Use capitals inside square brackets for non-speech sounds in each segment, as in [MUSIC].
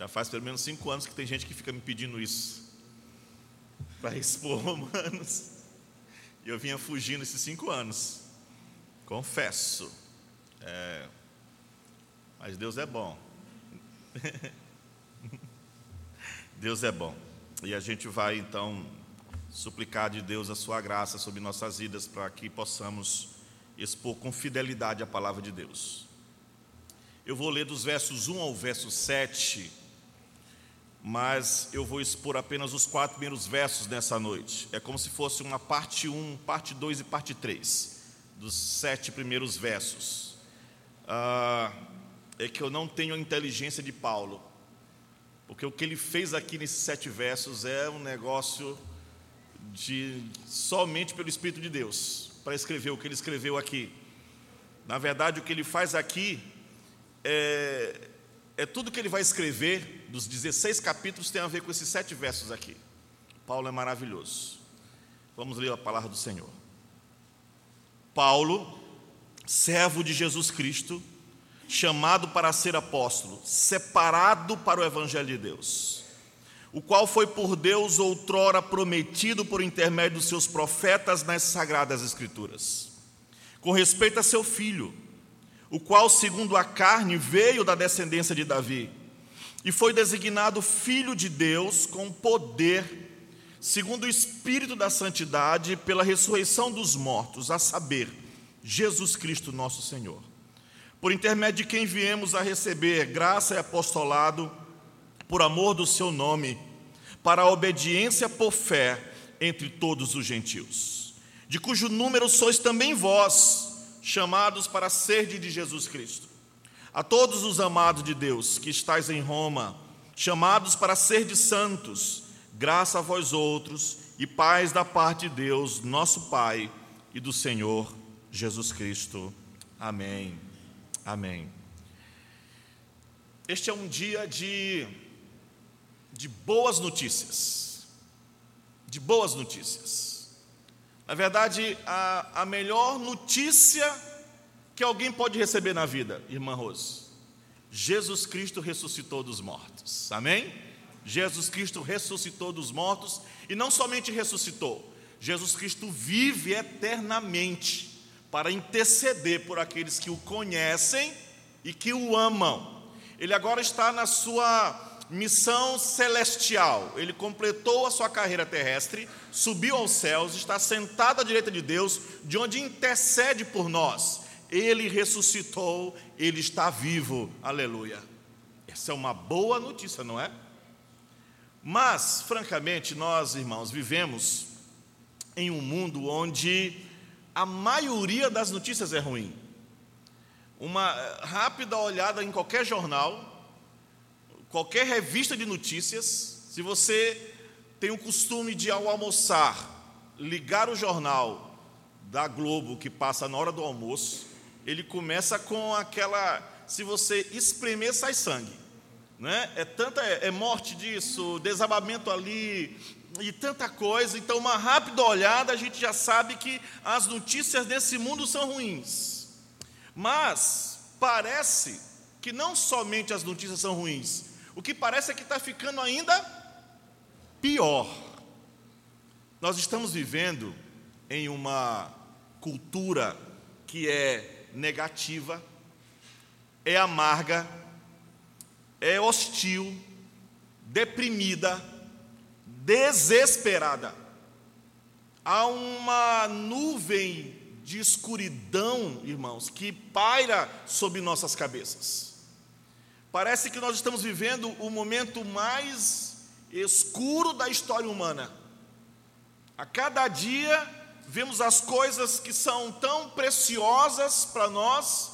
Já faz pelo menos cinco anos que tem gente que fica me pedindo isso para expor [LAUGHS] Romanos. E eu vinha fugindo esses cinco anos. Confesso. É, mas Deus é bom. [LAUGHS] Deus é bom. E a gente vai então suplicar de Deus a sua graça sobre nossas vidas para que possamos expor com fidelidade a palavra de Deus. Eu vou ler dos versos 1 ao verso 7, mas eu vou expor apenas os quatro primeiros versos nessa noite. É como se fosse uma parte 1, parte 2 e parte 3, dos sete primeiros versos. Ah, é que eu não tenho a inteligência de Paulo, porque o que ele fez aqui nesses sete versos é um negócio de somente pelo Espírito de Deus para escrever o que ele escreveu aqui. Na verdade, o que ele faz aqui é, é tudo que ele vai escrever, dos 16 capítulos, tem a ver com esses sete versos aqui. Paulo é maravilhoso. Vamos ler a palavra do Senhor. Paulo, servo de Jesus Cristo, chamado para ser apóstolo, separado para o Evangelho de Deus, o qual foi por Deus outrora prometido por intermédio dos seus profetas nas sagradas Escrituras, com respeito a seu filho, o qual, segundo a carne, veio da descendência de Davi, e foi designado Filho de Deus com poder, segundo o Espírito da Santidade, pela ressurreição dos mortos, a saber, Jesus Cristo nosso Senhor por intermédio de quem viemos a receber graça e apostolado, por amor do seu nome, para a obediência por fé entre todos os gentios, de cujo número sois também vós, chamados para ser de Jesus Cristo. A todos os amados de Deus que estáis em Roma, chamados para ser de santos, graça a vós outros e paz da parte de Deus, nosso Pai e do Senhor Jesus Cristo. Amém. Amém. Este é um dia de, de boas notícias. De boas notícias. Na verdade, a, a melhor notícia que alguém pode receber na vida, irmã Rose, Jesus Cristo ressuscitou dos mortos. Amém? Jesus Cristo ressuscitou dos mortos e não somente ressuscitou, Jesus Cristo vive eternamente para interceder por aqueles que o conhecem e que o amam. Ele agora está na sua missão celestial. Ele completou a sua carreira terrestre, subiu aos céus, está sentado à direita de Deus, de onde intercede por nós. Ele ressuscitou, ele está vivo. Aleluia. Essa é uma boa notícia, não é? Mas, francamente, nós, irmãos, vivemos em um mundo onde a maioria das notícias é ruim. Uma rápida olhada em qualquer jornal, qualquer revista de notícias, se você tem o costume de ao almoçar ligar o jornal da Globo que passa na hora do almoço, ele começa com aquela, se você espremer sai sangue, né? É tanta é, é morte disso, desabamento ali, e tanta coisa, então, uma rápida olhada, a gente já sabe que as notícias desse mundo são ruins. Mas parece que não somente as notícias são ruins, o que parece é que está ficando ainda pior. Nós estamos vivendo em uma cultura que é negativa, é amarga, é hostil, deprimida, desesperada. Há uma nuvem de escuridão, irmãos, que paira sobre nossas cabeças. Parece que nós estamos vivendo o momento mais escuro da história humana. A cada dia vemos as coisas que são tão preciosas para nós,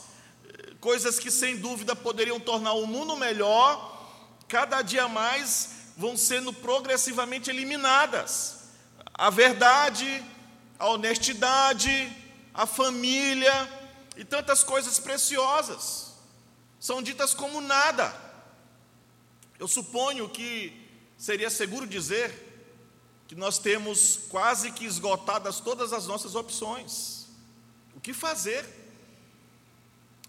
coisas que sem dúvida poderiam tornar o mundo melhor, cada dia mais vão sendo progressivamente eliminadas. A verdade, a honestidade, a família e tantas coisas preciosas são ditas como nada. Eu suponho que seria seguro dizer que nós temos quase que esgotadas todas as nossas opções. O que fazer?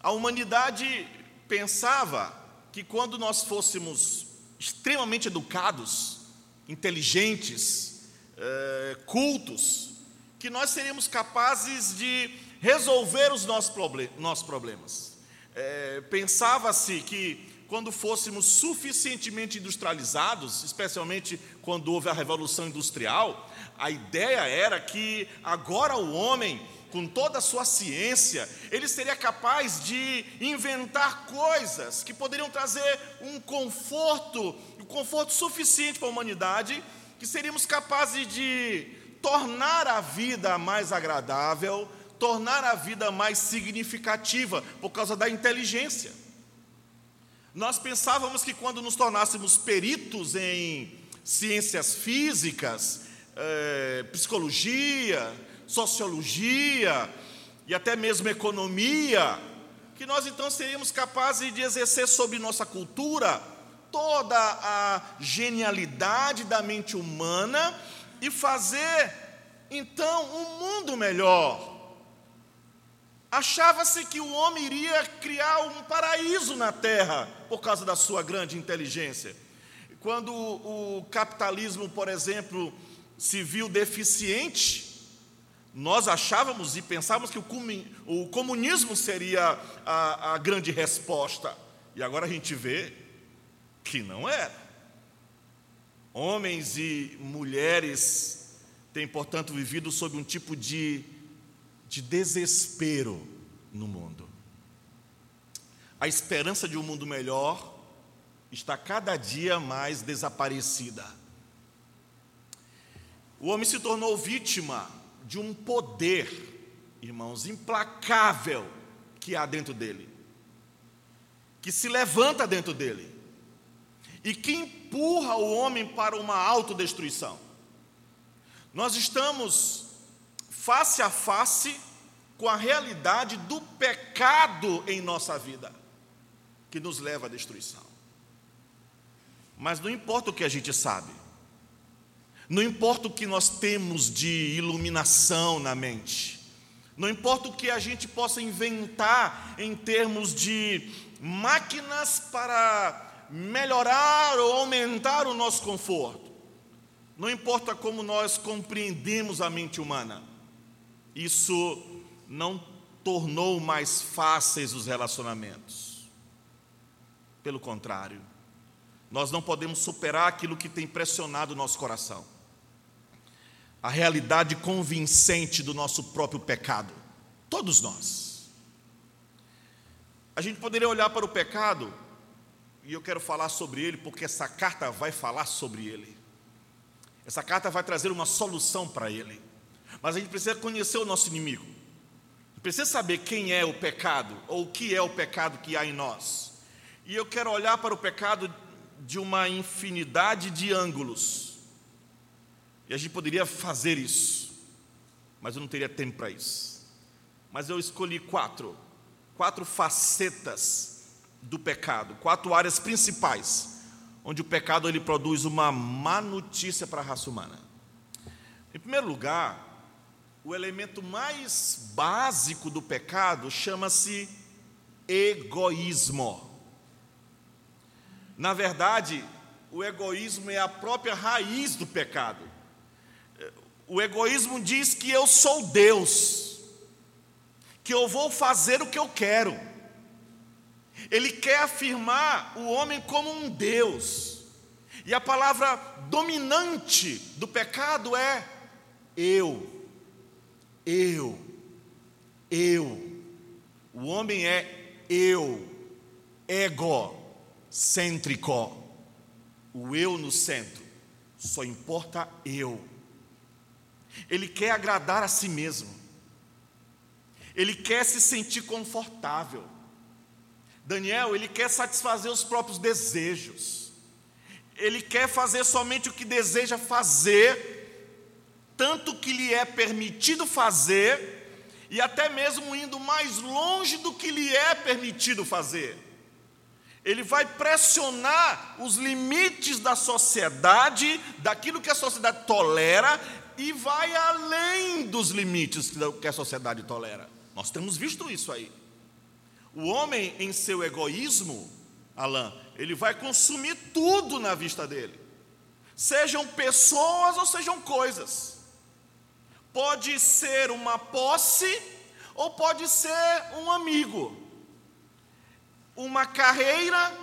A humanidade pensava que quando nós fôssemos extremamente educados, inteligentes, é, cultos, que nós seríamos capazes de resolver os nossos, problemas. É, Pensava-se que quando fôssemos suficientemente industrializados, especialmente quando houve a Revolução Industrial, a ideia era que agora o homem, com toda a sua ciência, ele seria capaz de inventar coisas que poderiam trazer um conforto, um conforto suficiente para a humanidade, que seríamos capazes de tornar a vida mais agradável, tornar a vida mais significativa por causa da inteligência. Nós pensávamos que quando nos tornássemos peritos em ciências físicas, eh, psicologia, sociologia e até mesmo economia, que nós então seríamos capazes de exercer sobre nossa cultura toda a genialidade da mente humana e fazer então um mundo melhor. Achava-se que o homem iria criar um paraíso na terra por causa da sua grande inteligência. Quando o capitalismo, por exemplo, se viu deficiente, nós achávamos e pensávamos que o comunismo seria a, a grande resposta. E agora a gente vê que não era. Homens e mulheres têm, portanto, vivido sob um tipo de de desespero no mundo. A esperança de um mundo melhor está cada dia mais desaparecida. O homem se tornou vítima de um poder, irmãos, implacável que há dentro dele, que se levanta dentro dele e que empurra o homem para uma autodestruição. Nós estamos face a face com a realidade do pecado em nossa vida, que nos leva à destruição. Mas não importa o que a gente sabe, não importa o que nós temos de iluminação na mente, não importa o que a gente possa inventar em termos de máquinas para melhorar ou aumentar o nosso conforto, não importa como nós compreendemos a mente humana, isso não tornou mais fáceis os relacionamentos. Pelo contrário, nós não podemos superar aquilo que tem pressionado o nosso coração. A realidade convincente do nosso próprio pecado. Todos nós. A gente poderia olhar para o pecado, e eu quero falar sobre ele, porque essa carta vai falar sobre ele. Essa carta vai trazer uma solução para ele. Mas a gente precisa conhecer o nosso inimigo. Precisa saber quem é o pecado, ou o que é o pecado que há em nós. E eu quero olhar para o pecado de uma infinidade de ângulos. E a gente poderia fazer isso, mas eu não teria tempo para isso. Mas eu escolhi quatro, quatro facetas do pecado, quatro áreas principais, onde o pecado ele produz uma má notícia para a raça humana. Em primeiro lugar, o elemento mais básico do pecado chama-se egoísmo. Na verdade, o egoísmo é a própria raiz do pecado. O egoísmo diz que eu sou Deus, que eu vou fazer o que eu quero. Ele quer afirmar o homem como um Deus. E a palavra dominante do pecado é eu eu, eu. O homem é eu, egocêntrico. O eu no centro, só importa eu. Ele quer agradar a si mesmo. Ele quer se sentir confortável. Daniel, ele quer satisfazer os próprios desejos. Ele quer fazer somente o que deseja fazer tanto que lhe é permitido fazer, e até mesmo indo mais longe do que lhe é permitido fazer. Ele vai pressionar os limites da sociedade, daquilo que a sociedade tolera, e vai além dos limites que a sociedade tolera. Nós temos visto isso aí. O homem, em seu egoísmo, Alain, ele vai consumir tudo na vista dele. Sejam pessoas ou sejam coisas. Pode ser uma posse ou pode ser um amigo. Uma carreira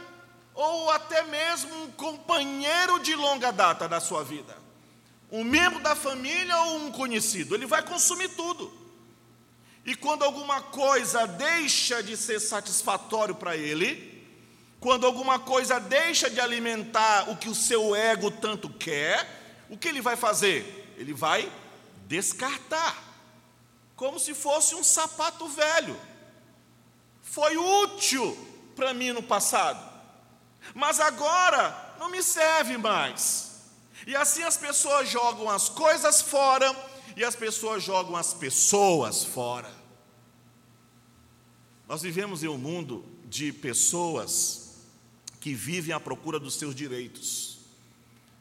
ou até mesmo um companheiro de longa data da sua vida. Um membro da família ou um conhecido. Ele vai consumir tudo. E quando alguma coisa deixa de ser satisfatório para ele, quando alguma coisa deixa de alimentar o que o seu ego tanto quer, o que ele vai fazer? Ele vai descartar, como se fosse um sapato velho. Foi útil para mim no passado, mas agora não me serve mais. E assim as pessoas jogam as coisas fora e as pessoas jogam as pessoas fora. Nós vivemos em um mundo de pessoas que vivem à procura dos seus direitos,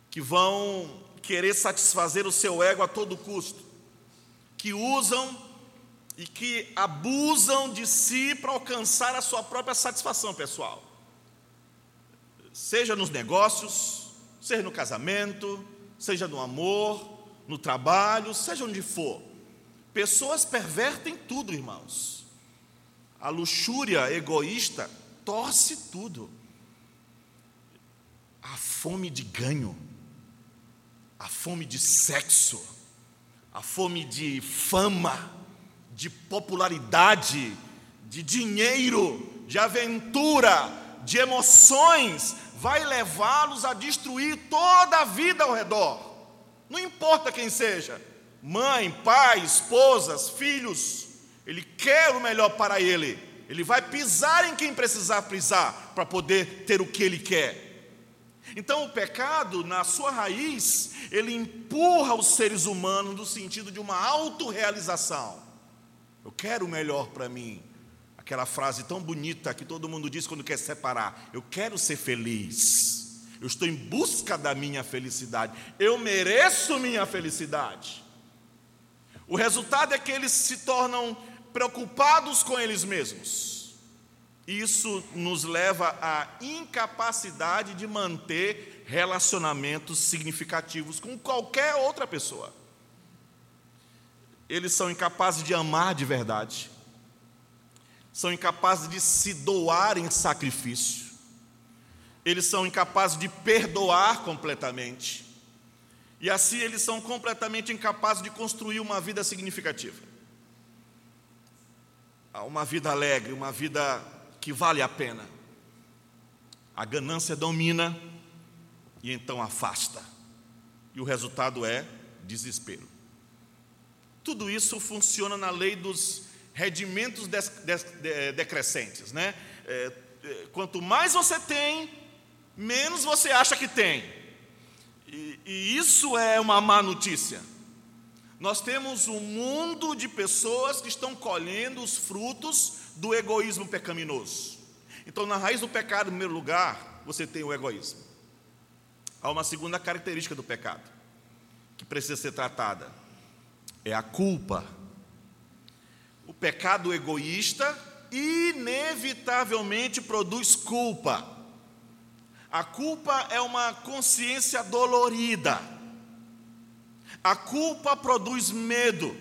que vão querer satisfazer o seu ego a todo custo, que usam e que abusam de si para alcançar a sua própria satisfação pessoal. Seja nos negócios, seja no casamento, seja no amor, no trabalho, seja onde for. Pessoas pervertem tudo, irmãos. A luxúria egoísta torce tudo a fome de ganho, fome de sexo, a fome de fama, de popularidade, de dinheiro, de aventura, de emoções, vai levá-los a destruir toda a vida ao redor. Não importa quem seja, mãe, pai, esposas, filhos, ele quer o melhor para ele. Ele vai pisar em quem precisar pisar para poder ter o que ele quer. Então, o pecado, na sua raiz, ele empurra os seres humanos no sentido de uma autorrealização. Eu quero o melhor para mim. Aquela frase tão bonita que todo mundo diz quando quer separar: Eu quero ser feliz. Eu estou em busca da minha felicidade. Eu mereço minha felicidade. O resultado é que eles se tornam preocupados com eles mesmos isso nos leva à incapacidade de manter relacionamentos significativos com qualquer outra pessoa. Eles são incapazes de amar de verdade, são incapazes de se doar em sacrifício, eles são incapazes de perdoar completamente, e assim eles são completamente incapazes de construir uma vida significativa. Uma vida alegre, uma vida que vale a pena. A ganância domina e então afasta. E o resultado é desespero. Tudo isso funciona na lei dos redimentos decrescentes, né? É, é, quanto mais você tem, menos você acha que tem. E, e isso é uma má notícia. Nós temos um mundo de pessoas que estão colhendo os frutos do egoísmo pecaminoso. Então, na raiz do pecado, em primeiro lugar, você tem o egoísmo. Há uma segunda característica do pecado, que precisa ser tratada: é a culpa. O pecado egoísta inevitavelmente produz culpa. A culpa é uma consciência dolorida. A culpa produz medo.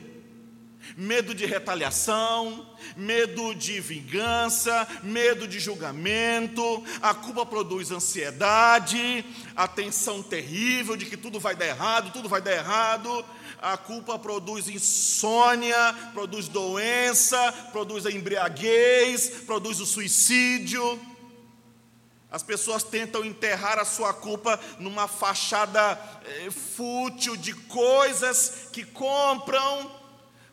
Medo de retaliação, medo de vingança, medo de julgamento, a culpa produz ansiedade, a tensão terrível de que tudo vai dar errado, tudo vai dar errado, a culpa produz insônia, produz doença, produz a embriaguez, produz o suicídio. As pessoas tentam enterrar a sua culpa numa fachada eh, fútil de coisas que compram,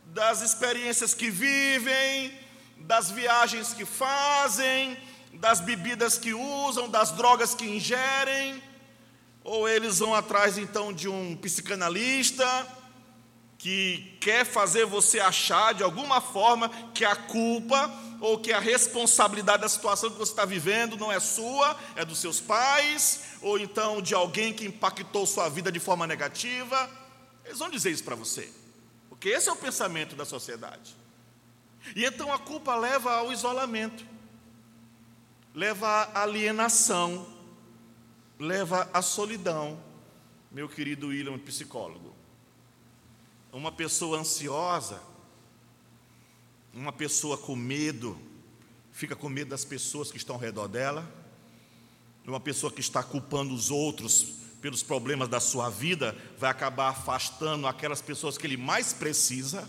das experiências que vivem, das viagens que fazem, das bebidas que usam, das drogas que ingerem, ou eles vão atrás então de um psicanalista que quer fazer você achar de alguma forma que a culpa ou que a responsabilidade da situação que você está vivendo não é sua, é dos seus pais, ou então de alguém que impactou sua vida de forma negativa. Eles vão dizer isso para você. Porque esse é o pensamento da sociedade. E então a culpa leva ao isolamento, leva à alienação, leva à solidão. Meu querido William, psicólogo. Uma pessoa ansiosa, uma pessoa com medo, fica com medo das pessoas que estão ao redor dela, uma pessoa que está culpando os outros pelos problemas da sua vida, vai acabar afastando aquelas pessoas que ele mais precisa,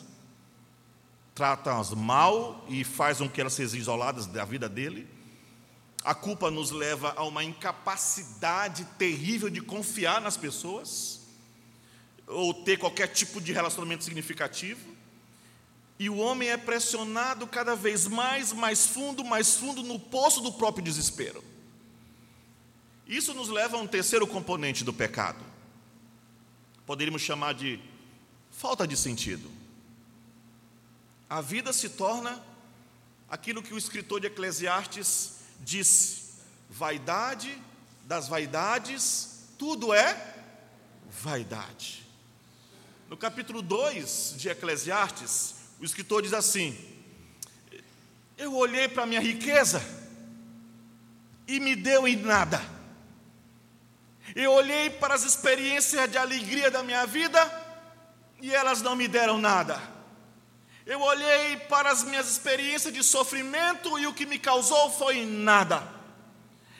trata-as mal e faz com que elas sejam isoladas da vida dele. A culpa nos leva a uma incapacidade terrível de confiar nas pessoas, ou ter qualquer tipo de relacionamento significativo. E o homem é pressionado cada vez mais, mais fundo, mais fundo no poço do próprio desespero. Isso nos leva a um terceiro componente do pecado. Poderíamos chamar de falta de sentido. A vida se torna aquilo que o escritor de Eclesiastes disse: vaidade das vaidades, tudo é vaidade. No capítulo 2 de Eclesiastes, o escritor diz assim: Eu olhei para a minha riqueza e me deu em nada. Eu olhei para as experiências de alegria da minha vida e elas não me deram nada. Eu olhei para as minhas experiências de sofrimento e o que me causou foi nada.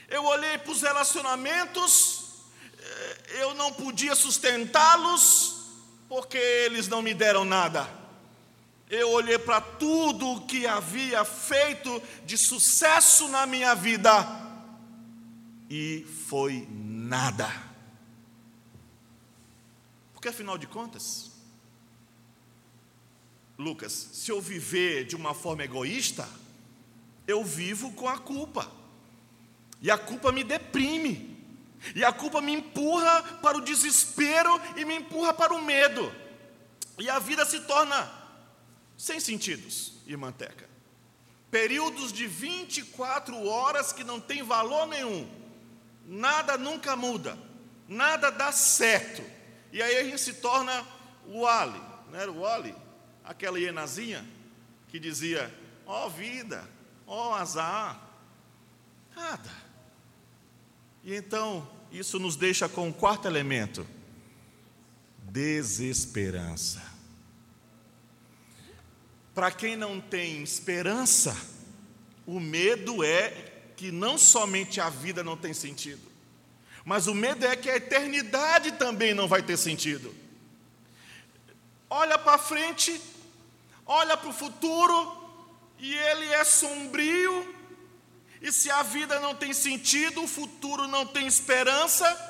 Eu olhei para os relacionamentos, eh, eu não podia sustentá-los porque eles não me deram nada. Eu olhei para tudo o que havia feito de sucesso na minha vida e foi nada. Porque afinal de contas, Lucas, se eu viver de uma forma egoísta, eu vivo com a culpa. E a culpa me deprime. E a culpa me empurra para o desespero e me empurra para o medo. E a vida se torna sem sentidos, irmã Teca. Períodos de 24 horas que não tem valor nenhum nada nunca muda, nada dá certo. E aí a gente se torna o Ali, não era o Ali? Aquela hienazinha que dizia: ó oh, vida, ó oh, azar, nada. E então isso nos deixa com um quarto elemento: desesperança. Para quem não tem esperança, o medo é que não somente a vida não tem sentido, mas o medo é que a eternidade também não vai ter sentido. Olha para frente, olha para o futuro, e ele é sombrio, e se a vida não tem sentido, o futuro não tem esperança,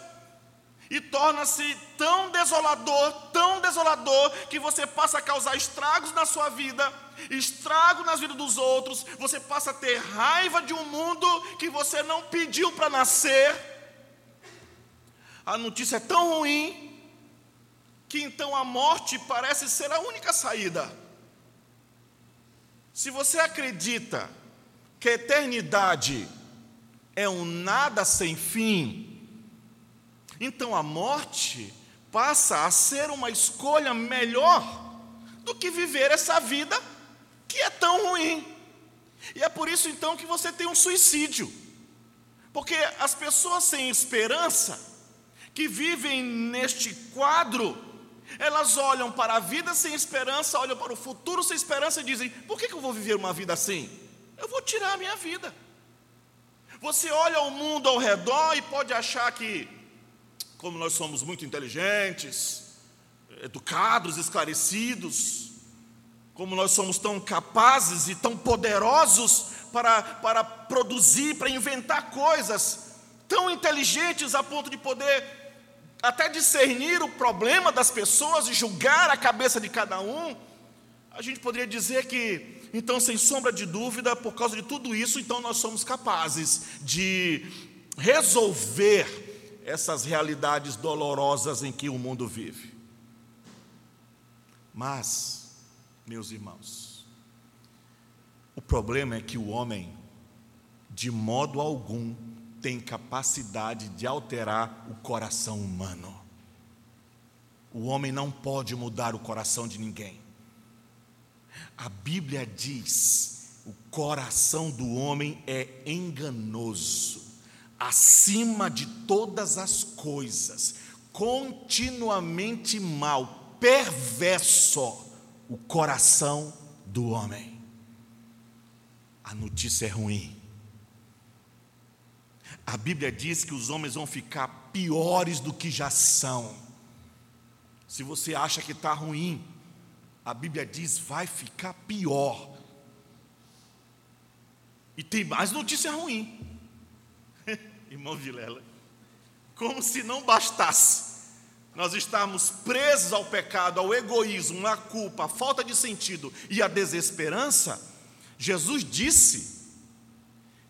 e torna-se tão desolador, tão desolador, que você passa a causar estragos na sua vida, estrago nas vidas dos outros, você passa a ter raiva de um mundo que você não pediu para nascer. A notícia é tão ruim que então a morte parece ser a única saída. Se você acredita que a eternidade é um nada sem fim, então a morte passa a ser uma escolha melhor do que viver essa vida que é tão ruim. E é por isso então que você tem um suicídio. Porque as pessoas sem esperança, que vivem neste quadro, elas olham para a vida sem esperança, olham para o futuro sem esperança e dizem: por que, eu vou viver uma vida assim? Eu vou tirar a minha vida. Você olha o mundo ao redor e pode achar que como nós somos muito inteligentes, educados, esclarecidos, como nós somos tão capazes e tão poderosos para, para produzir, para inventar coisas, tão inteligentes a ponto de poder até discernir o problema das pessoas e julgar a cabeça de cada um, a gente poderia dizer que, então, sem sombra de dúvida, por causa de tudo isso, então nós somos capazes de resolver essas realidades dolorosas em que o mundo vive. Mas, meus irmãos, o problema é que o homem, de modo algum, tem capacidade de alterar o coração humano. O homem não pode mudar o coração de ninguém. A Bíblia diz: o coração do homem é enganoso, acima de todas as coisas, continuamente mal, perverso o coração do homem. A notícia é ruim. A Bíblia diz que os homens vão ficar piores do que já são. Se você acha que está ruim, a Bíblia diz vai ficar pior. E tem mais notícia ruim. [LAUGHS] Irmão Vilela, como se não bastasse nós estarmos presos ao pecado, ao egoísmo, à culpa, à falta de sentido e à desesperança, Jesus disse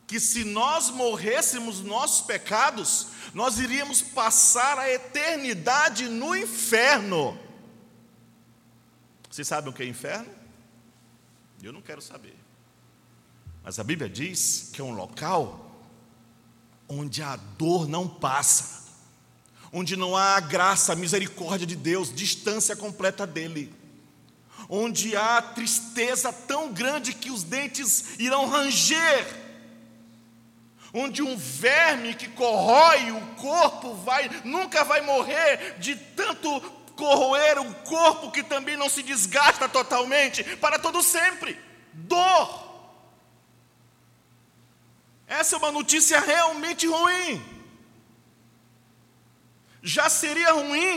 que se nós morrêssemos nossos pecados, nós iríamos passar a eternidade no inferno. Vocês sabem o que é inferno? Eu não quero saber. Mas a Bíblia diz que é um local onde a dor não passa, onde não há a graça, a misericórdia de Deus, distância completa dele, onde há tristeza tão grande que os dentes irão ranger onde um verme que corrói o corpo vai nunca vai morrer de tanto corroer o corpo que também não se desgasta totalmente para todo sempre. Dor. Essa é uma notícia realmente ruim. Já seria ruim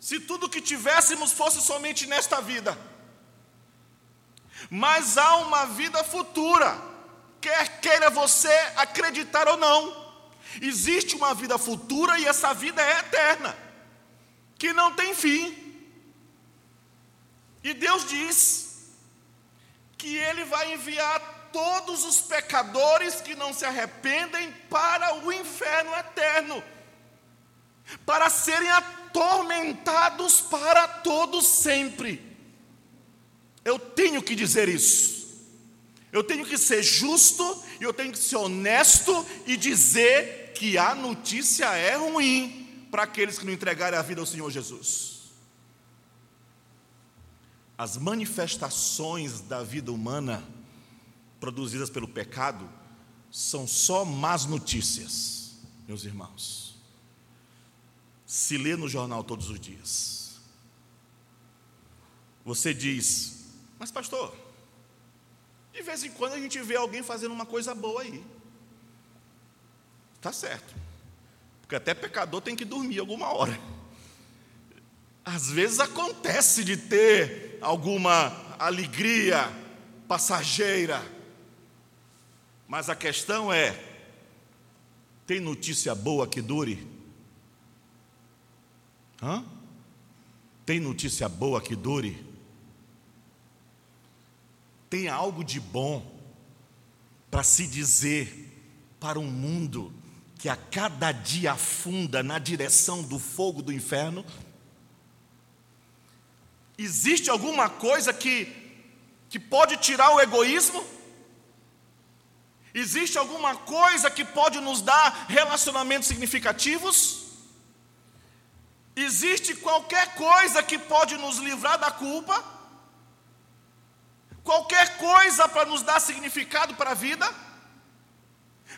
se tudo que tivéssemos fosse somente nesta vida. Mas há uma vida futura quer queira você acreditar ou não. Existe uma vida futura e essa vida é eterna, que não tem fim. E Deus diz que Ele vai enviar todos os pecadores que não se arrependem para o inferno eterno, para serem atormentados para todos sempre. Eu tenho que dizer isso. Eu tenho que ser justo eu tenho que ser honesto e dizer que a notícia é ruim para aqueles que não entregarem a vida ao Senhor Jesus. As manifestações da vida humana produzidas pelo pecado são só más notícias, meus irmãos. Se lê no jornal todos os dias. Você diz, mas pastor, de vez em quando a gente vê alguém fazendo uma coisa boa aí. Tá certo. Porque até pecador tem que dormir alguma hora. Às vezes acontece de ter alguma alegria passageira. Mas a questão é: tem notícia boa que dure? Hã? Tem notícia boa que dure? tem algo de bom para se dizer para um mundo que a cada dia afunda na direção do fogo do inferno? Existe alguma coisa que, que pode tirar o egoísmo? Existe alguma coisa que pode nos dar relacionamentos significativos? Existe qualquer coisa que pode nos livrar da culpa? qualquer coisa para nos dar significado para a vida,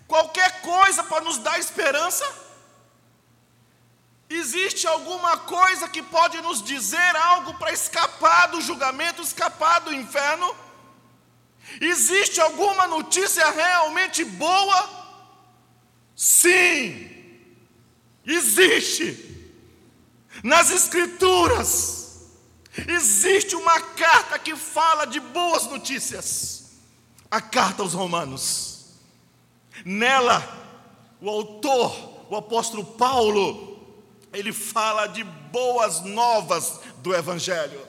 qualquer coisa para nos dar esperança. Existe alguma coisa que pode nos dizer algo para escapar do julgamento, escapar do inferno? Existe alguma notícia realmente boa? Sim, existe. Nas Escrituras, Existe uma carta que fala de boas notícias, a carta aos Romanos. Nela, o autor, o apóstolo Paulo, ele fala de boas novas do Evangelho.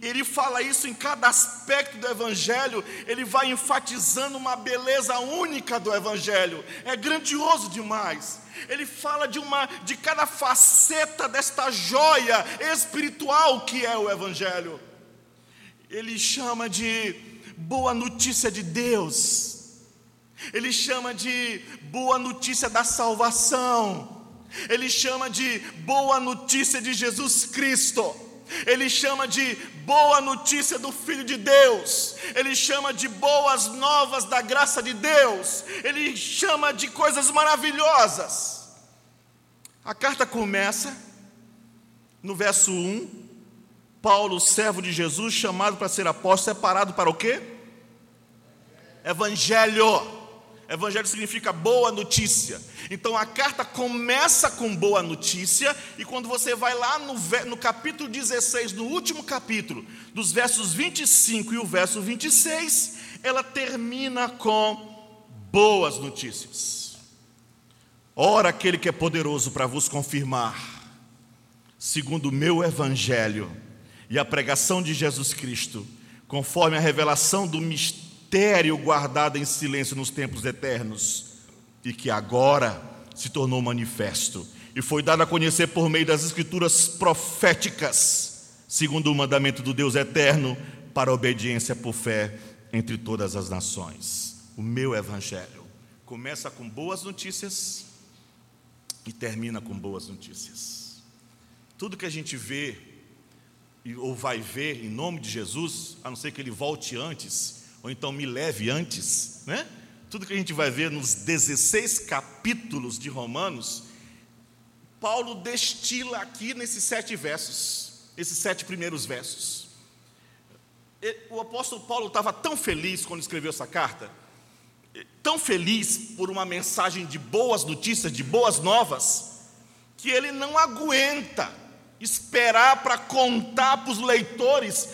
Ele fala isso em cada aspecto do Evangelho, ele vai enfatizando uma beleza única do Evangelho, é grandioso demais ele fala de uma de cada faceta desta joia espiritual que é o evangelho. Ele chama de boa notícia de Deus. Ele chama de boa notícia da salvação. Ele chama de boa notícia de Jesus Cristo. ele chama de boa notícia do Filho de Deus, ele chama de boas novas da graça de Deus, ele chama de coisas maravilhosas. A carta começa no verso 1, Paulo, servo de Jesus, chamado para ser apóstolo, separado para o quê? Evangelho. Evangelho significa boa notícia. Então a carta começa com boa notícia, e quando você vai lá no, no, capítulo 16, no último capítulo, dos versos 25 e o verso 26, ela termina com boas notícias. Ora, aquele que é poderoso para vos confirmar, segundo o meu evangelho e a pregação de Jesus Cristo, conforme a revelação do mistério mistério guardado em silêncio nos tempos eternos e que agora se tornou manifesto e foi dado a conhecer por meio das escrituras proféticas, segundo o mandamento do Deus eterno, para obediência por fé entre todas as nações. O meu evangelho começa com boas notícias e termina com boas notícias. Tudo que a gente vê ou vai ver em nome de Jesus, a não ser que ele volte antes, ou então me leve antes, né? Tudo que a gente vai ver nos 16 capítulos de Romanos, Paulo destila aqui nesses sete versos, esses sete primeiros versos. O apóstolo Paulo estava tão feliz quando escreveu essa carta, tão feliz por uma mensagem de boas notícias, de boas novas, que ele não aguenta esperar para contar para os leitores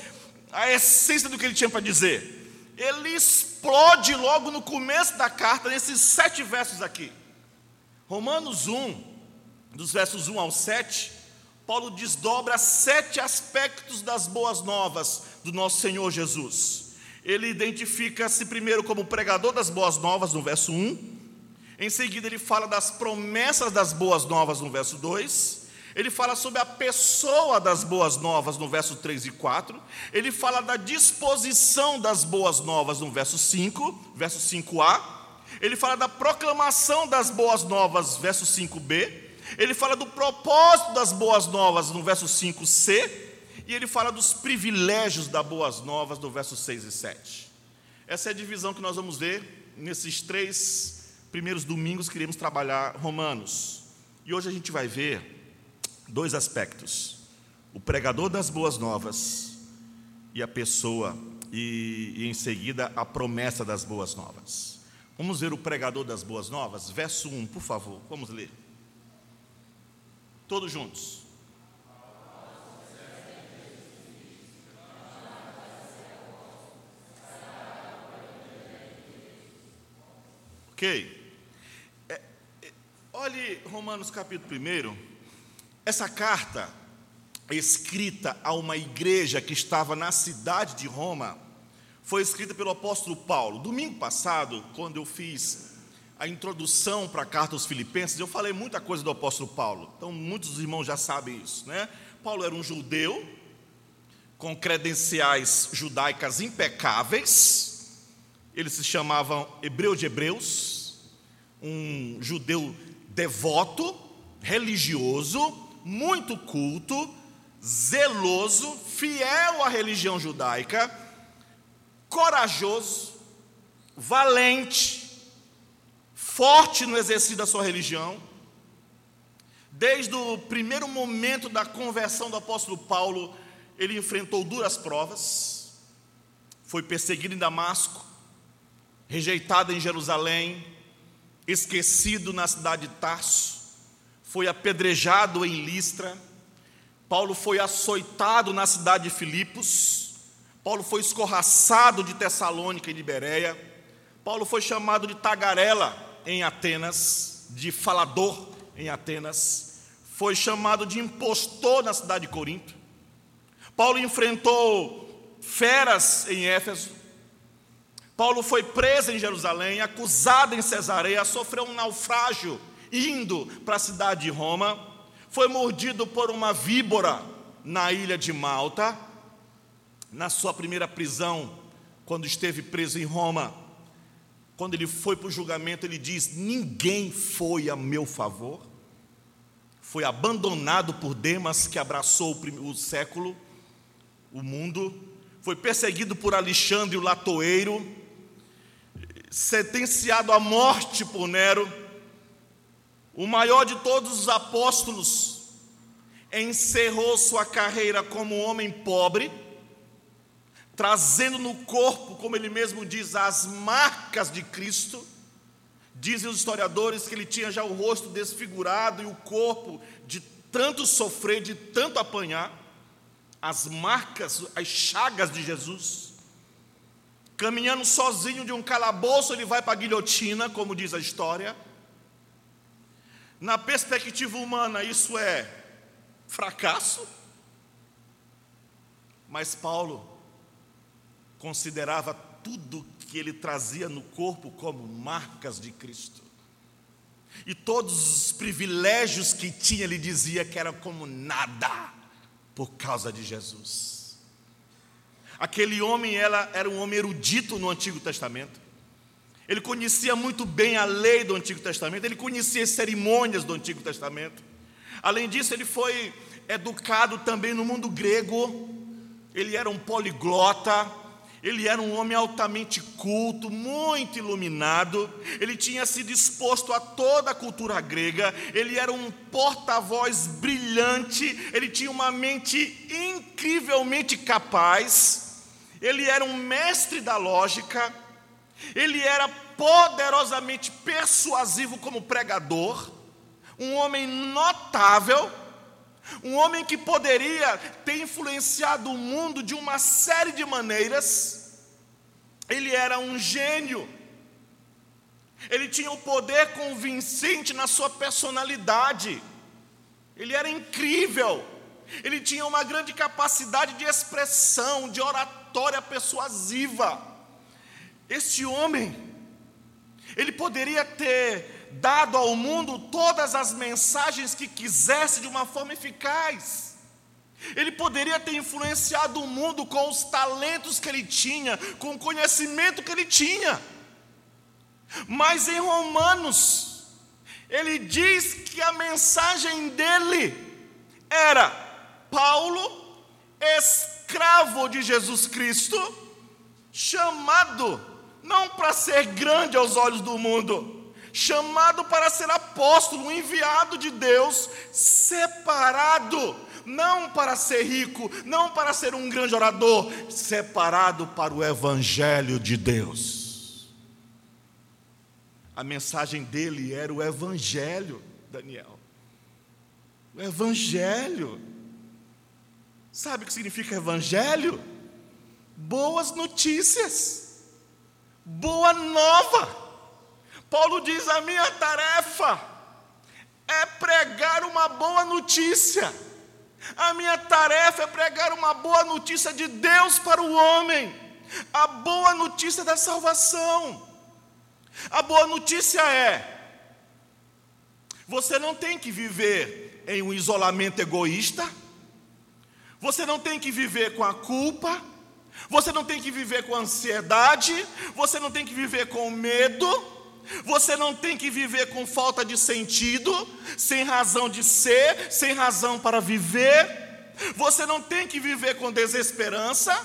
a essência do que ele tinha para dizer ele explode logo no começo da carta, nesses sete versos aqui. Romanos 1, dos versos 1 ao 7, Paulo desdobra sete aspectos das boas novas do nosso Senhor Jesus. Ele identifica-se primeiro como pregador das boas novas, no verso 1. Em seguida, ele fala das promessas das boas novas, no verso 2. Ele fala sobre a pessoa das boas novas no verso 3 e 4. Ele fala da disposição das boas novas no verso 5, verso 5a. Ele fala da proclamação das boas novas, verso 5b. Ele fala do propósito das boas novas no verso 5c. E ele fala dos privilégios das boas novas no verso 6 e 7. Essa é a divisão que nós vamos ver nesses três primeiros domingos que iremos trabalhar Romanos. E hoje a gente vai ver dois aspectos: o pregador das boas novas e a pessoa, e, e, em seguida a promessa das boas novas. Vamos ver o pregador das boas novas, verso 1, por favor, vamos ler. Todos juntos. Ok. É, é, olhe Romanos capítulo 1. Essa carta, escrita a uma igreja que estava na cidade de Roma, foi escrita pelo apóstolo Paulo. Domingo passado, quando eu fiz a introdução para a carta aos Filipenses, eu falei muita coisa do apóstolo Paulo. Então, muitos dos irmãos já sabem isso, né? Paulo era um judeu com credenciais judaicas impecáveis. Ele se chamava Hebreu de Hebreus, um judeu devoto, religioso, muito culto, zeloso, fiel à religião judaica, corajoso, valente, forte no exercício da sua religião. Desde o primeiro momento da conversão do apóstolo Paulo, ele enfrentou duras provas, foi perseguido em Damasco, rejeitado em Jerusalém, esquecido na cidade de Tarso, foi apedrejado em Listra, Paulo foi açoitado na cidade de Filipos, Paulo foi escorraçado de Tessalônica e de Bereia, Paulo foi chamado de tagarela em Atenas, de falador em Atenas, foi chamado de impostor na cidade de Corinto. Paulo enfrentou feras em Éfeso. Paulo foi preso em Jerusalém, acusado em Cesareia, sofreu um naufrágio indo para a cidade de Roma, foi mordido por uma víbora na ilha de Malta, na sua primeira prisão, quando esteve preso em Roma. Quando ele foi para o julgamento, ele diz: Ninguém foi a meu favor. foi abandonado por Demas, que abraçou o século, o mundo, foi perseguido por Alexandre o Latoeiro, sentenciado à morte por Nero, o maior de todos os apóstolos, encerrou sua carreira como homem pobre, trazendo no corpo, como ele mesmo diz, as marcas de Cristo. Dizem os historiadores que ele tinha já o rosto desfigurado e o corpo de tanto sofrer, de tanto apanhar, as marcas, as chagas de Jesus. Caminhando sozinho de um calabouço, ele vai para a guilhotina, como diz a história. Na perspectiva humana, isso é fracasso. Mas Paulo considerava tudo que ele trazia no corpo como marcas de Cristo. E todos os privilégios que tinha, ele dizia que era como nada por causa de Jesus. Aquele homem era, era um homem erudito no Antigo Testamento. Ele conhecia muito bem a lei do Antigo Testamento, ele conhecia as cerimônias do Antigo Testamento. Além disso, ele foi educado também no mundo grego, ele era um poliglota, ele era um homem altamente culto, muito iluminado, ele tinha se disposto a toda a cultura grega, ele era um porta-voz brilhante, ele tinha uma mente incrivelmente capaz, ele era um mestre da lógica, ele era poderosamente persuasivo como pregador, um homem notável, um homem que poderia ter influenciado o mundo de uma série de maneiras. Ele era um gênio. Ele tinha o um poder convincente na sua personalidade. Ele era incrível. Ele tinha uma grande capacidade de expressão, de oratória persuasiva. Este homem, ele poderia ter dado ao mundo todas as mensagens que quisesse de uma forma eficaz. Ele poderia ter influenciado o mundo com os talentos que ele tinha, com o conhecimento que ele tinha. Mas em Romanos, ele diz que a mensagem dele era: Paulo, escravo de Jesus Cristo, chamado não para ser grande aos olhos do mundo, chamado para ser apóstolo, enviado de Deus, separado, não para ser rico, não para ser um grande orador, separado para o Evangelho de Deus. A mensagem dele era o Evangelho, Daniel. O Evangelho. Sabe o que significa Evangelho? Boas notícias, boa nova. Paulo diz: a minha tarefa é pregar uma boa notícia. A minha tarefa é pregar uma boa notícia de Deus para o homem, a boa notícia da salvação. A boa notícia é: você não tem que viver em um isolamento egoísta, você não tem que viver com a culpa, você não tem que viver com ansiedade, você não tem que viver com medo, você não tem que viver com falta de sentido, sem razão de ser, sem razão para viver. Você não tem que viver com desesperança,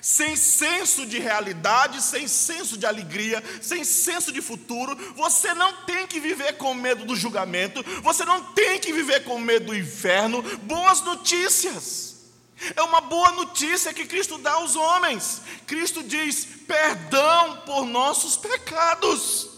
sem senso de realidade, sem senso de alegria, sem senso de futuro. Você não tem que viver com medo do julgamento, você não tem que viver com medo do inferno. Boas notícias. É uma boa notícia que Cristo dá aos homens. Cristo diz: perdão por nossos pecados.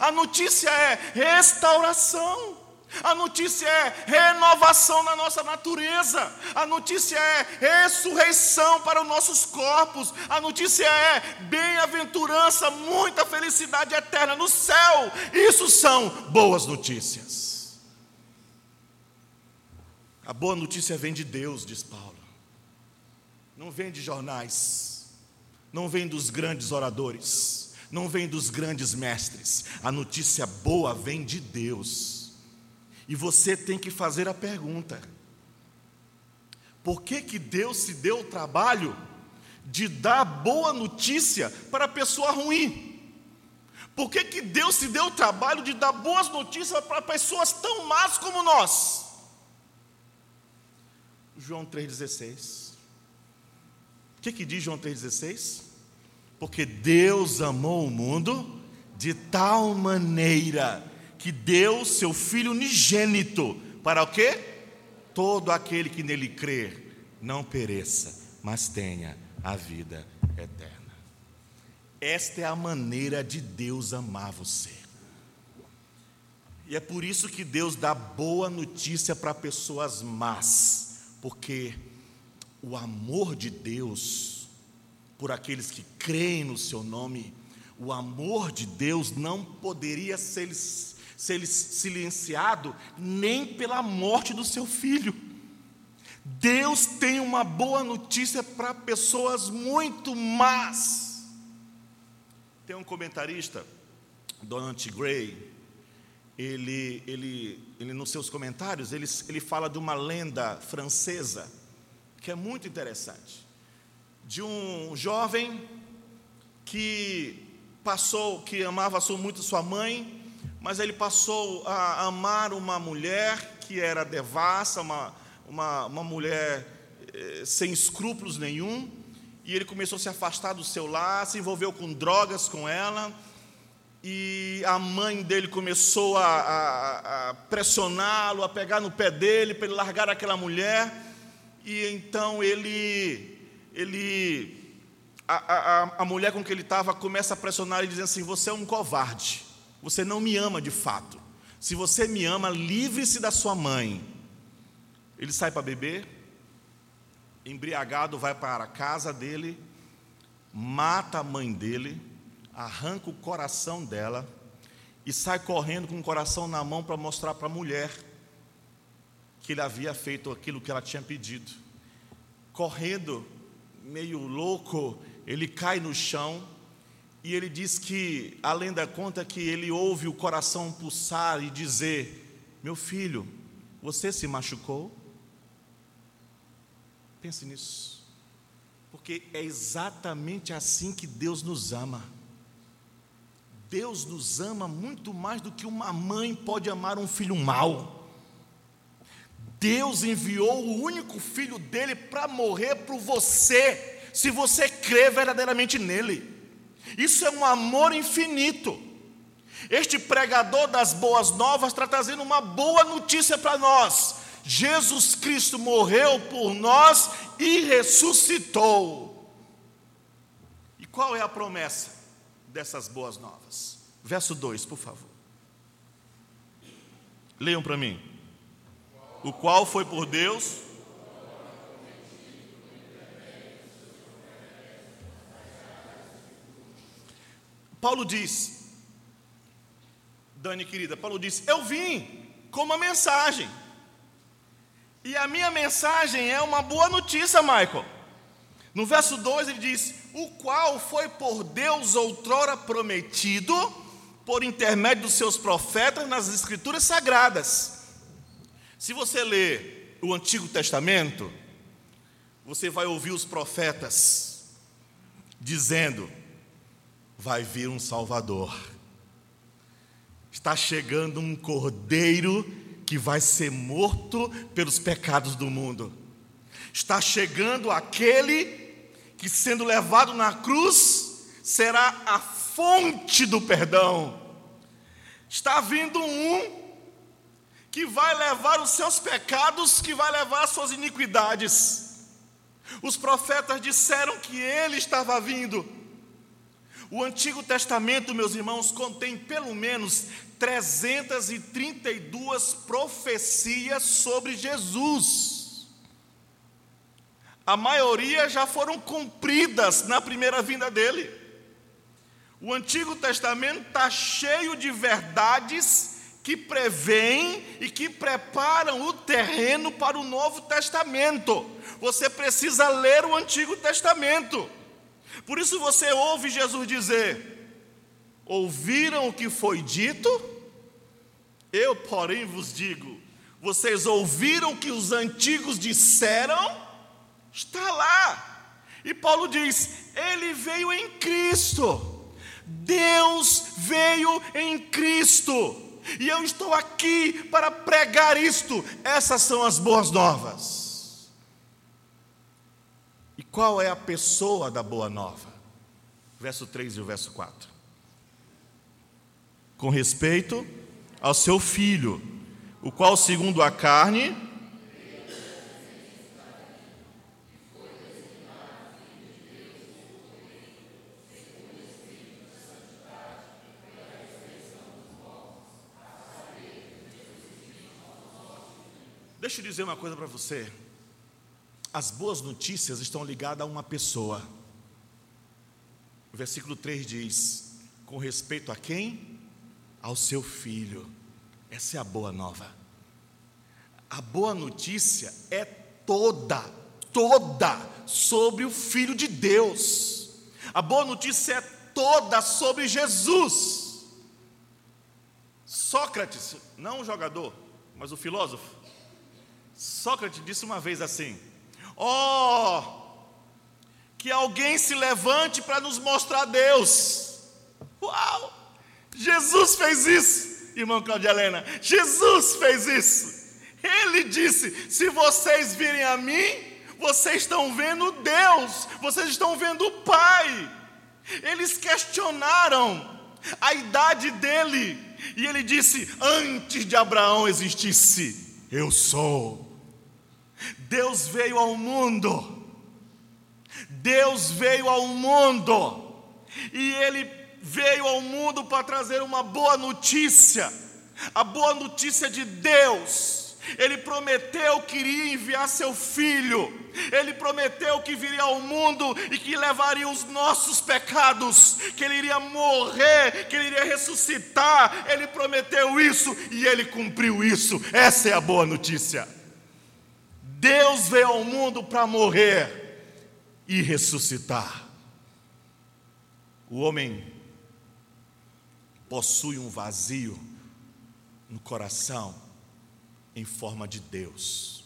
A notícia é restauração. A notícia é renovação na nossa natureza. A notícia é ressurreição para os nossos corpos. A notícia é bem-aventurança, muita felicidade eterna no céu. Isso são boas notícias. A boa notícia vem de Deus, diz Paulo. Não vem de jornais. Não vem dos grandes oradores não vem dos grandes mestres, a notícia boa vem de Deus. E você tem que fazer a pergunta: por que, que Deus se deu o trabalho de dar boa notícia para a pessoa ruim? Por que, que Deus se deu o trabalho de dar boas notícias para pessoas tão más como nós? João 3,16. O que, que diz João 3,16? Porque Deus amou o mundo de tal maneira que deu seu Filho unigênito para o quê? Todo aquele que nele crer não pereça, mas tenha a vida eterna. Esta é a maneira de Deus amar você. E é por isso que Deus dá boa notícia para pessoas más, porque o amor de Deus por aqueles que creem no seu nome, o amor de Deus não poderia ser, ser silenciado nem pela morte do seu filho. Deus tem uma boa notícia para pessoas muito más. Tem um comentarista, Donald Gray, ele, ele, ele nos seus comentários, ele, ele fala de uma lenda francesa que é muito interessante, de um jovem que passou, que amava muito sua mãe, mas ele passou a amar uma mulher que era devassa, uma, uma, uma mulher eh, sem escrúpulos nenhum, e ele começou a se afastar do seu lar, se envolveu com drogas com ela, e a mãe dele começou a, a, a pressioná-lo, a pegar no pé dele para ele largar aquela mulher, e então ele, ele a, a, a mulher com que ele estava começa a pressionar e diz assim: Você é um covarde, você não me ama de fato. Se você me ama, livre-se da sua mãe. Ele sai para beber, embriagado, vai para a casa dele, mata a mãe dele, arranca o coração dela e sai correndo com o coração na mão para mostrar para a mulher que ele havia feito aquilo que ela tinha pedido. Correndo, meio louco, ele cai no chão e ele diz que, além da conta, que ele ouve o coração pulsar e dizer: Meu filho, você se machucou? Pense nisso, porque é exatamente assim que Deus nos ama. Deus nos ama muito mais do que uma mãe pode amar um filho mau. Deus enviou o único filho dele para morrer por você, se você crê verdadeiramente nele. Isso é um amor infinito. Este pregador das boas novas está trazendo uma boa notícia para nós. Jesus Cristo morreu por nós e ressuscitou. E qual é a promessa dessas boas novas? Verso 2, por favor. Leiam para mim o qual foi por Deus. Paulo diz, Dani querida, Paulo diz: Eu vim com uma mensagem. E a minha mensagem é uma boa notícia, Michael. No verso 2 ele diz: O qual foi por Deus outrora prometido, por intermédio dos seus profetas nas Escrituras Sagradas se você ler o Antigo Testamento, você vai ouvir os profetas dizendo: vai vir um Salvador, está chegando um cordeiro que vai ser morto pelos pecados do mundo, está chegando aquele que, sendo levado na cruz, será a fonte do perdão. Está vindo um que vai levar os seus pecados, que vai levar as suas iniquidades. Os profetas disseram que ele estava vindo. O Antigo Testamento, meus irmãos, contém pelo menos 332 profecias sobre Jesus. A maioria já foram cumpridas na primeira vinda dele. O Antigo Testamento está cheio de verdades que prevêem e que preparam o terreno para o Novo Testamento. Você precisa ler o Antigo Testamento. Por isso você ouve Jesus dizer: Ouviram o que foi dito? Eu, porém, vos digo: Vocês ouviram o que os antigos disseram? Está lá. E Paulo diz: Ele veio em Cristo. Deus veio em Cristo e eu estou aqui para pregar isto. Essas são as boas novas. qual é a pessoa da boa nova? Verso 3 e o verso 4. Com respeito ao seu filho, o qual, segundo a carne, Deixa eu dizer uma coisa para você. As boas notícias estão ligadas a uma pessoa. O versículo 3 diz: com respeito a quem? Ao seu filho. Essa é a boa nova. A boa notícia é toda, toda sobre o Filho de Deus. A boa notícia é toda sobre Jesus. Sócrates, não o jogador, mas o filósofo, Sócrates disse uma vez assim: Ó, oh, que alguém se levante para nos mostrar Deus. Uau! Jesus fez isso, irmão Claudia Helena. Jesus fez isso. Ele disse: Se vocês virem a mim, vocês estão vendo Deus, vocês estão vendo o Pai. Eles questionaram a idade dele, e ele disse: Antes de Abraão existisse, eu sou. Deus veio ao mundo. Deus veio ao mundo. E ele veio ao mundo para trazer uma boa notícia. A boa notícia de Deus. Ele prometeu que iria enviar seu filho. Ele prometeu que viria ao mundo e que levaria os nossos pecados, que ele iria morrer, que ele iria ressuscitar. Ele prometeu isso e ele cumpriu isso. Essa é a boa notícia. Deus veio ao mundo para morrer e ressuscitar. O homem possui um vazio no coração em forma de Deus.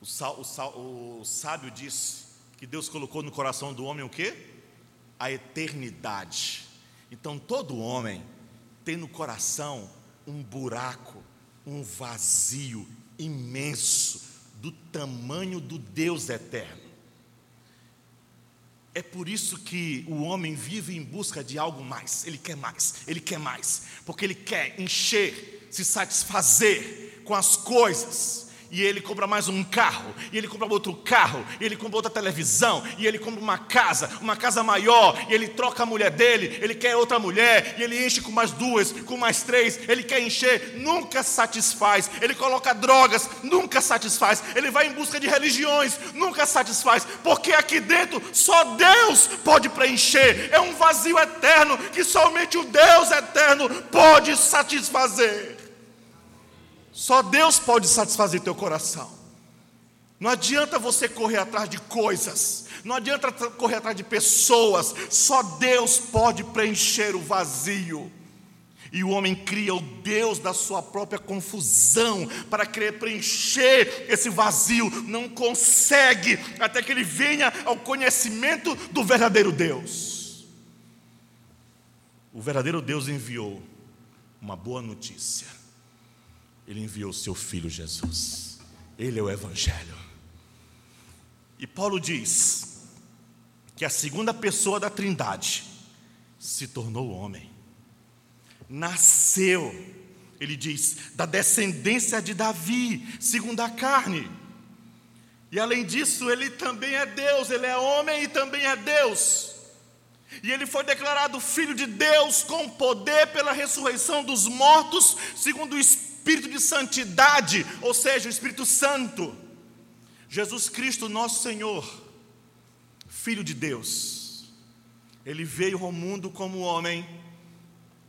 O, sal, o, sal, o sábio diz que Deus colocou no coração do homem o que? A eternidade. Então todo homem tem no coração um buraco, um vazio imenso do tamanho do Deus eterno. É por isso que o homem vive em busca de algo mais, ele quer mais, ele quer mais, porque ele quer encher, se satisfazer com as coisas e ele compra mais um carro, e ele compra outro carro, e ele compra outra televisão, e ele compra uma casa, uma casa maior, e ele troca a mulher dele, ele quer outra mulher, e ele enche com mais duas, com mais três, ele quer encher, nunca satisfaz, ele coloca drogas, nunca satisfaz, ele vai em busca de religiões, nunca satisfaz, porque aqui dentro só Deus pode preencher, é um vazio eterno que somente o Deus eterno pode satisfazer. Só Deus pode satisfazer teu coração. Não adianta você correr atrás de coisas, não adianta correr atrás de pessoas, só Deus pode preencher o vazio. E o homem cria o Deus da sua própria confusão para querer preencher esse vazio, não consegue até que ele venha ao conhecimento do verdadeiro Deus. O verdadeiro Deus enviou uma boa notícia ele enviou o seu filho Jesus. Ele é o Evangelho. E Paulo diz que a segunda pessoa da Trindade se tornou homem, nasceu, ele diz, da descendência de Davi, segundo a carne. E além disso, ele também é Deus, ele é homem e também é Deus. E ele foi declarado filho de Deus com poder pela ressurreição dos mortos, segundo o Espírito espírito de santidade, ou seja, o Espírito Santo. Jesus Cristo, nosso Senhor, Filho de Deus, ele veio ao mundo como homem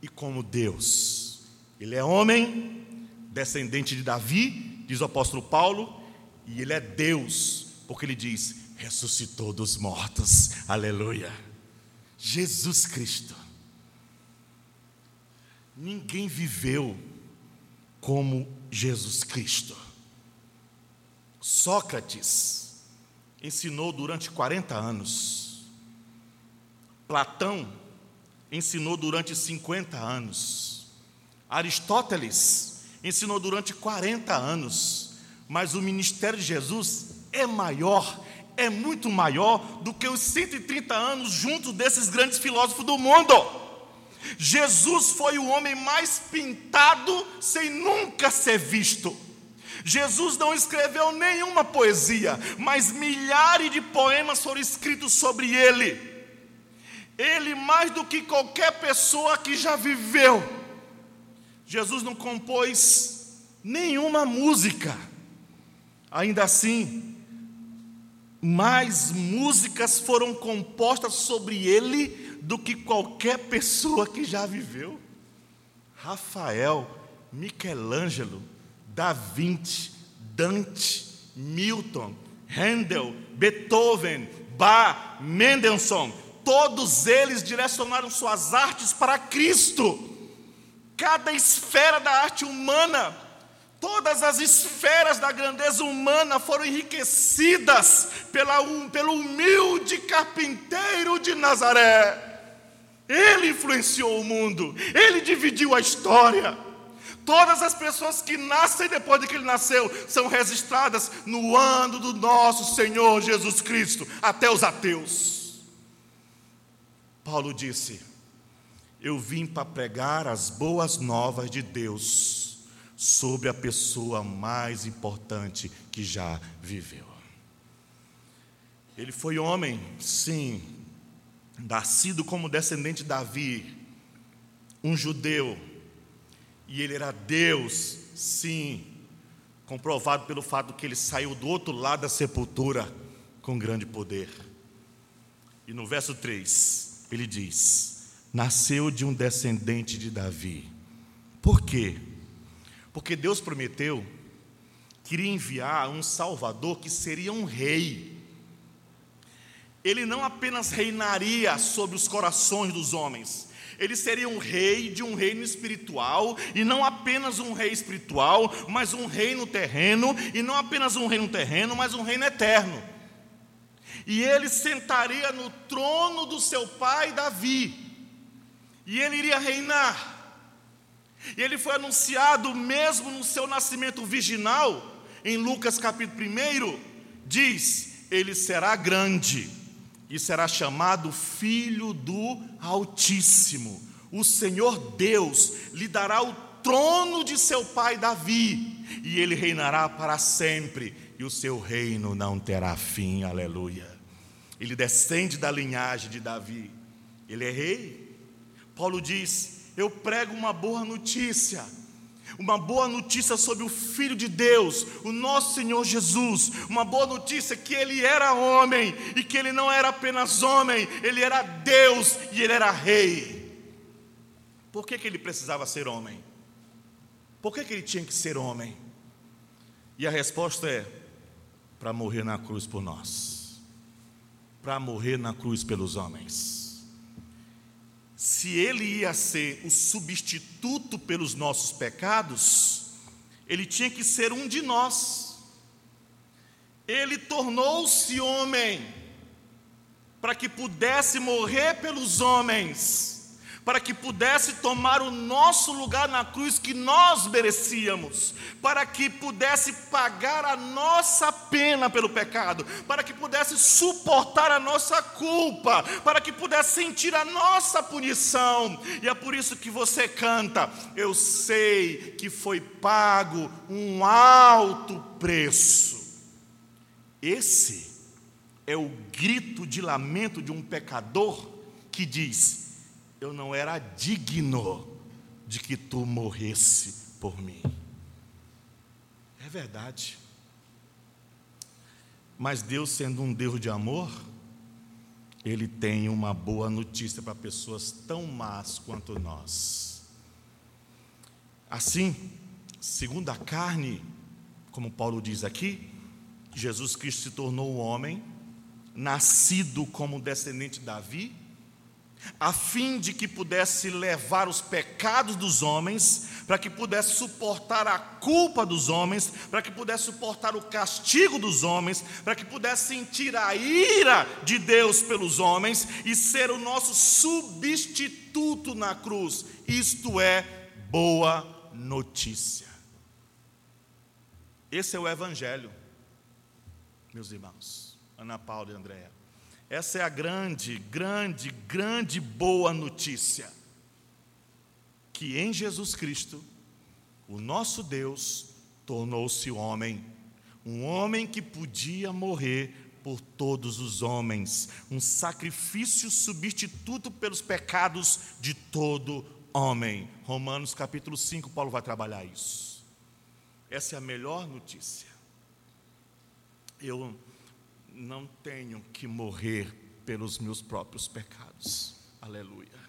e como Deus. Ele é homem, descendente de Davi, diz o apóstolo Paulo, e ele é Deus, porque ele diz: ressuscitou dos mortos, aleluia. Jesus Cristo. Ninguém viveu como Jesus Cristo. Sócrates ensinou durante 40 anos. Platão ensinou durante 50 anos. Aristóteles ensinou durante 40 anos. Mas o ministério de Jesus é maior, é muito maior do que os 130 anos juntos desses grandes filósofos do mundo. Jesus foi o homem mais pintado sem nunca ser visto. Jesus não escreveu nenhuma poesia, mas milhares de poemas foram escritos sobre ele. Ele, mais do que qualquer pessoa que já viveu, Jesus não compôs nenhuma música. Ainda assim, mais músicas foram compostas sobre ele do que qualquer pessoa que já viveu. Rafael, Michelangelo, Da Vinci, Dante, Milton, Handel, Beethoven, Bach, Mendelssohn, todos eles direcionaram suas artes para Cristo. Cada esfera da arte humana Todas as esferas da grandeza humana foram enriquecidas pela, pelo humilde carpinteiro de Nazaré. Ele influenciou o mundo, ele dividiu a história. Todas as pessoas que nascem depois de que ele nasceu são registradas no ano do nosso Senhor Jesus Cristo, até os ateus. Paulo disse: Eu vim para pregar as boas novas de Deus sobre a pessoa mais importante que já viveu. Ele foi homem, sim, nascido como descendente de Davi, um judeu, e ele era Deus, sim, comprovado pelo fato que ele saiu do outro lado da sepultura com grande poder. E no verso 3, ele diz: Nasceu de um descendente de Davi. Por quê? Porque Deus prometeu que iria enviar um Salvador que seria um rei. Ele não apenas reinaria sobre os corações dos homens, ele seria um rei de um reino espiritual, e não apenas um rei espiritual, mas um reino terreno, e não apenas um reino terreno, mas um reino eterno. E ele sentaria no trono do seu pai Davi, e ele iria reinar. E ele foi anunciado mesmo no seu nascimento virginal, em Lucas capítulo 1, diz: Ele será grande e será chamado Filho do Altíssimo. O Senhor Deus lhe dará o trono de seu pai Davi, e ele reinará para sempre, e o seu reino não terá fim. Aleluia. Ele descende da linhagem de Davi, ele é rei. Paulo diz: eu prego uma boa notícia. Uma boa notícia sobre o Filho de Deus, o nosso Senhor Jesus. Uma boa notícia que ele era homem e que ele não era apenas homem, ele era Deus e ele era rei. Por que, que ele precisava ser homem? Por que, que ele tinha que ser homem? E a resposta é: para morrer na cruz por nós, para morrer na cruz pelos homens se ele ia ser o substituto pelos nossos pecados, ele tinha que ser um de nós. Ele tornou-se homem para que pudesse morrer pelos homens para que pudesse tomar o nosso lugar na cruz que nós merecíamos, para que pudesse pagar a nossa pena pelo pecado, para que pudesse suportar a nossa culpa, para que pudesse sentir a nossa punição. E é por isso que você canta: Eu sei que foi pago um alto preço. Esse é o grito de lamento de um pecador que diz: eu não era digno de que tu morresse por mim. É verdade. Mas Deus, sendo um Deus de amor, Ele tem uma boa notícia para pessoas tão más quanto nós. Assim, segundo a carne, como Paulo diz aqui, Jesus Cristo se tornou um homem, nascido como descendente de Davi, a fim de que pudesse levar os pecados dos homens, para que pudesse suportar a culpa dos homens, para que pudesse suportar o castigo dos homens, para que pudesse sentir a ira de Deus pelos homens e ser o nosso substituto na cruz. Isto é boa notícia. Esse é o Evangelho, meus irmãos. Ana Paula e Andréa. Essa é a grande, grande, grande boa notícia. Que em Jesus Cristo, o nosso Deus tornou-se homem. Um homem que podia morrer por todos os homens, um sacrifício substituto pelos pecados de todo homem. Romanos capítulo 5, Paulo vai trabalhar isso. Essa é a melhor notícia. Eu não tenho que morrer pelos meus próprios pecados. Aleluia.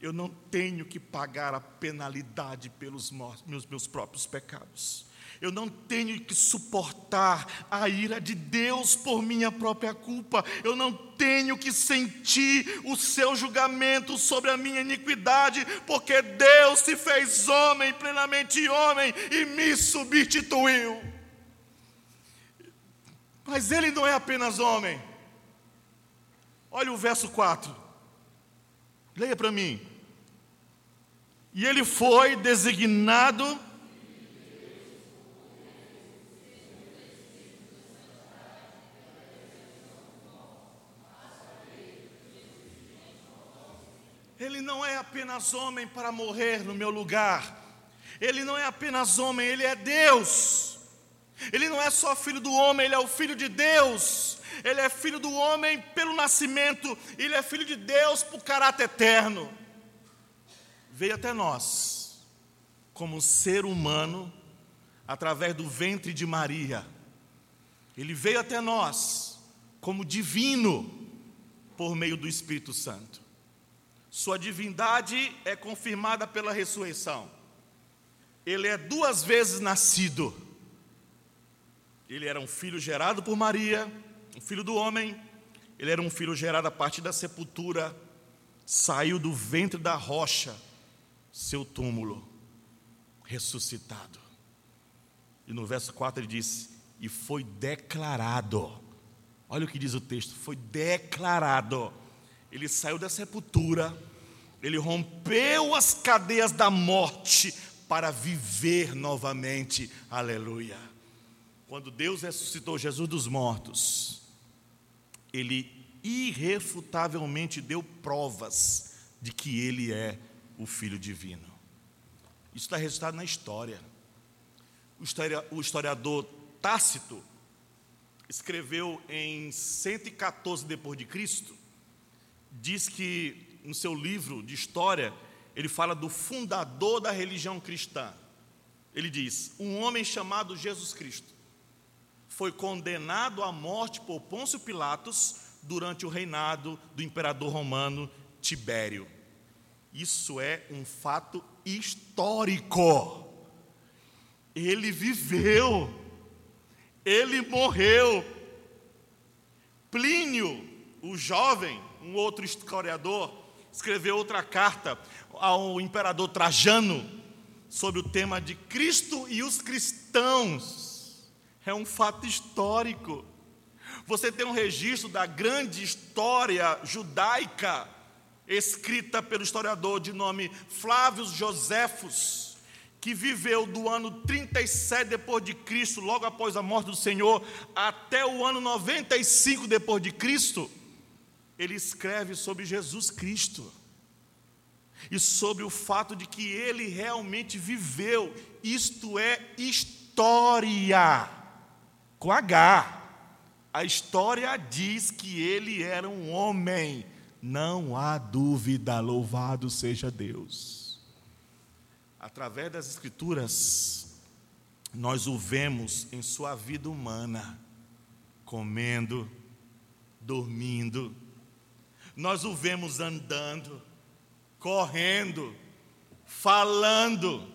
Eu não tenho que pagar a penalidade pelos meus, meus próprios pecados. Eu não tenho que suportar a ira de Deus por minha própria culpa. Eu não tenho que sentir o seu julgamento sobre a minha iniquidade, porque Deus se fez homem, plenamente homem, e me substituiu. Mas ele não é apenas homem. Olha o verso 4. Leia para mim. E ele foi designado Ele não é apenas homem para morrer no meu lugar. Ele não é apenas homem, ele é Deus. Ele não é só filho do homem, ele é o filho de Deus. Ele é filho do homem pelo nascimento, ele é filho de Deus por caráter eterno. Veio até nós, como ser humano, através do ventre de Maria. Ele veio até nós, como divino, por meio do Espírito Santo. Sua divindade é confirmada pela ressurreição. Ele é duas vezes nascido. Ele era um filho gerado por Maria, um filho do homem. Ele era um filho gerado a partir da sepultura, saiu do ventre da rocha, seu túmulo, ressuscitado. E no verso 4 ele diz: E foi declarado. Olha o que diz o texto: foi declarado ele saiu da sepultura, ele rompeu as cadeias da morte para viver novamente. Aleluia. Quando Deus ressuscitou Jesus dos mortos, ele irrefutavelmente deu provas de que ele é o Filho Divino. Isso está registrado na história. O historiador Tácito escreveu em 114 depois de Cristo diz que no seu livro de história, ele fala do fundador da religião cristã. Ele diz: Um homem chamado Jesus Cristo foi condenado à morte por Pôncio Pilatos durante o reinado do imperador romano Tibério. Isso é um fato histórico. Ele viveu, ele morreu. Plínio, o jovem, um outro historiador, escreveu outra carta ao imperador Trajano sobre o tema de Cristo e os cristãos. É um fato histórico. Você tem um registro da grande história judaica, escrita pelo historiador de nome Flávio Joséfos, que viveu do ano 37 depois de Cristo, logo após a morte do Senhor, até o ano 95 depois de Cristo. Ele escreve sobre Jesus Cristo e sobre o fato de que ele realmente viveu, isto é história, com H. A história diz que ele era um homem, não há dúvida, louvado seja Deus. Através das Escrituras, nós o vemos em sua vida humana, comendo, dormindo, nós o vemos andando, correndo, falando,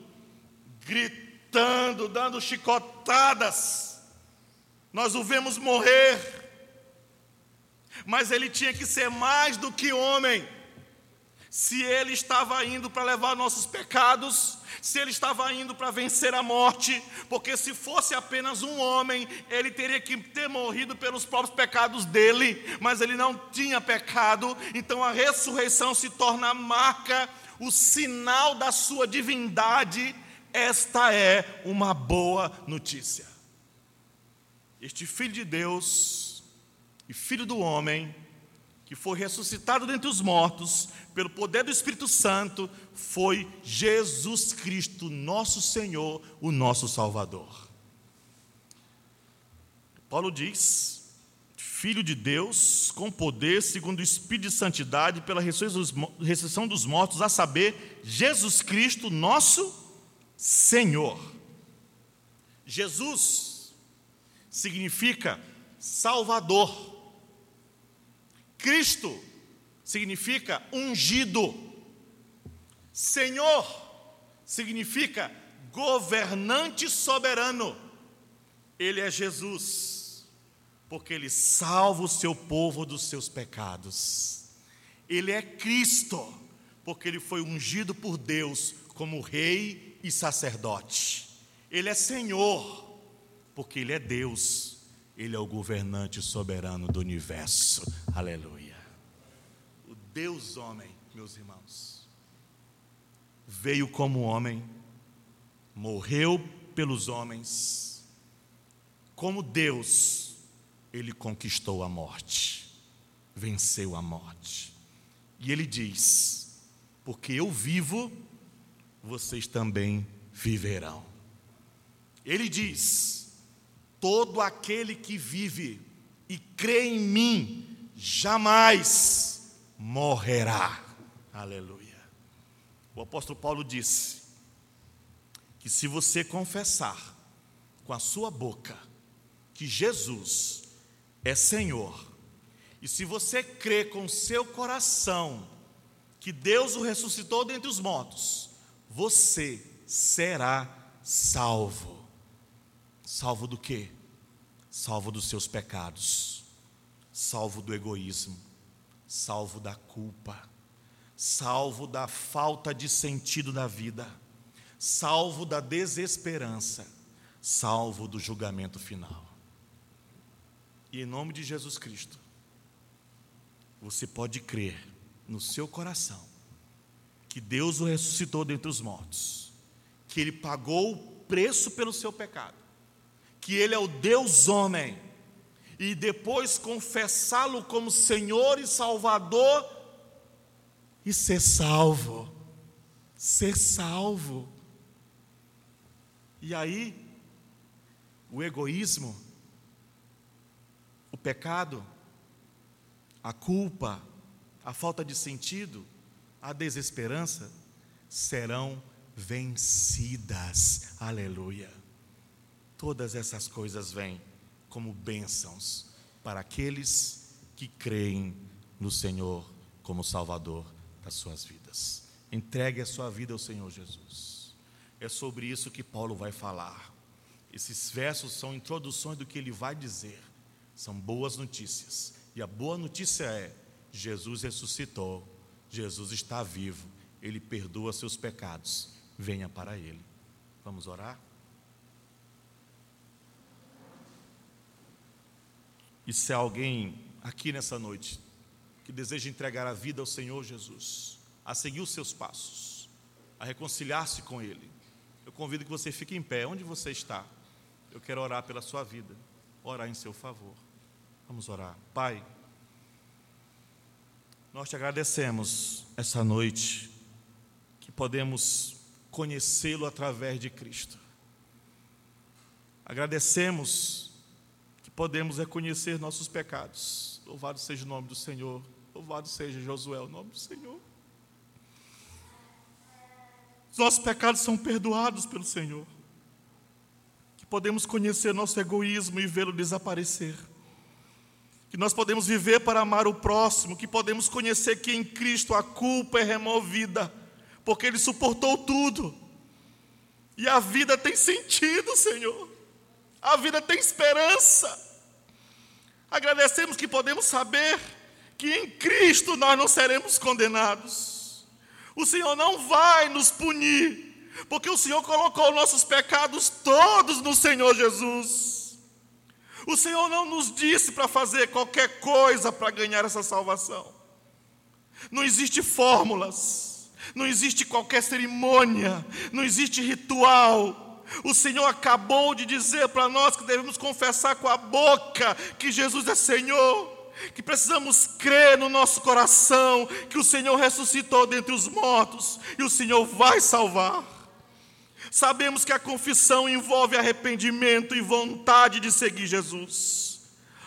gritando, dando chicotadas. Nós o vemos morrer. Mas ele tinha que ser mais do que homem. Se ele estava indo para levar nossos pecados, se ele estava indo para vencer a morte, porque se fosse apenas um homem, ele teria que ter morrido pelos próprios pecados dele, mas ele não tinha pecado, então a ressurreição se torna a marca, o sinal da sua divindade. Esta é uma boa notícia. Este Filho de Deus e Filho do homem, que foi ressuscitado dentre os mortos, pelo poder do Espírito Santo, foi Jesus Cristo, nosso Senhor, o nosso Salvador. Paulo diz: Filho de Deus, com poder, segundo o Espírito de Santidade, pela ressurreição dos mortos, a saber, Jesus Cristo, nosso Senhor. Jesus significa Salvador. Cristo significa ungido. Senhor significa governante soberano. Ele é Jesus, porque ele salva o seu povo dos seus pecados. Ele é Cristo, porque ele foi ungido por Deus como rei e sacerdote. Ele é Senhor, porque ele é Deus ele é o governante soberano do universo. Aleluia. O Deus homem, meus irmãos, veio como homem, morreu pelos homens. Como Deus, ele conquistou a morte, venceu a morte. E ele diz: Porque eu vivo, vocês também viverão. Ele diz: Todo aquele que vive e crê em mim jamais morrerá. Aleluia. O apóstolo Paulo disse que se você confessar com a sua boca que Jesus é Senhor, e se você crê com seu coração que Deus o ressuscitou dentre os mortos, você será salvo. Salvo do quê? Salvo dos seus pecados, salvo do egoísmo, salvo da culpa, salvo da falta de sentido da vida, salvo da desesperança, salvo do julgamento final. E em nome de Jesus Cristo, você pode crer no seu coração que Deus o ressuscitou dentre os mortos, que Ele pagou o preço pelo seu pecado que Ele é o Deus homem, e depois confessá-lo como Senhor e Salvador, e ser salvo, ser salvo. E aí, o egoísmo, o pecado, a culpa, a falta de sentido, a desesperança serão vencidas. Aleluia. Todas essas coisas vêm como bênçãos para aqueles que creem no Senhor como Salvador das suas vidas. Entregue a sua vida ao Senhor Jesus. É sobre isso que Paulo vai falar. Esses versos são introduções do que ele vai dizer. São boas notícias. E a boa notícia é: Jesus ressuscitou, Jesus está vivo, ele perdoa seus pecados. Venha para ele. Vamos orar? E se há alguém aqui nessa noite que deseja entregar a vida ao Senhor Jesus, a seguir os seus passos, a reconciliar-se com Ele, eu convido que você fique em pé, onde você está. Eu quero orar pela sua vida, orar em seu favor. Vamos orar. Pai, nós te agradecemos essa noite que podemos conhecê-lo através de Cristo. Agradecemos podemos reconhecer nossos pecados. Louvado seja o nome do Senhor. Louvado seja Josué, o nome do Senhor. Os nossos pecados são perdoados pelo Senhor. Que podemos conhecer nosso egoísmo e vê-lo desaparecer. Que nós podemos viver para amar o próximo, que podemos conhecer que em Cristo a culpa é removida, porque Ele suportou tudo. E a vida tem sentido, Senhor. A vida tem esperança. Agradecemos que podemos saber que em Cristo nós não seremos condenados. O Senhor não vai nos punir, porque o Senhor colocou nossos pecados todos no Senhor Jesus. O Senhor não nos disse para fazer qualquer coisa para ganhar essa salvação. Não existe fórmulas, não existe qualquer cerimônia, não existe ritual o Senhor acabou de dizer para nós que devemos confessar com a boca que Jesus é Senhor que precisamos crer no nosso coração que o Senhor ressuscitou dentre os mortos e o Senhor vai salvar. Sabemos que a confissão envolve arrependimento e vontade de seguir Jesus.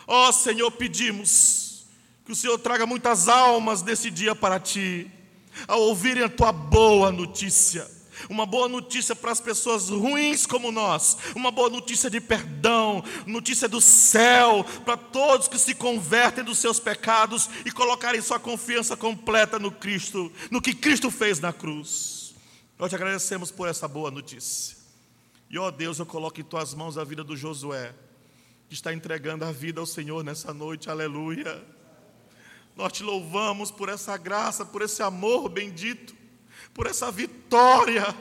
Ó oh, Senhor, pedimos que o Senhor traga muitas almas nesse dia para ti, ao ouvirem a tua boa notícia uma boa notícia para as pessoas ruins como nós, uma boa notícia de perdão, notícia do céu para todos que se convertem dos seus pecados e colocarem sua confiança completa no Cristo, no que Cristo fez na cruz. Nós te agradecemos por essa boa notícia. E ó Deus, eu coloco em tuas mãos a vida do Josué, que está entregando a vida ao Senhor nessa noite, aleluia. Nós te louvamos por essa graça, por esse amor bendito por essa vitória,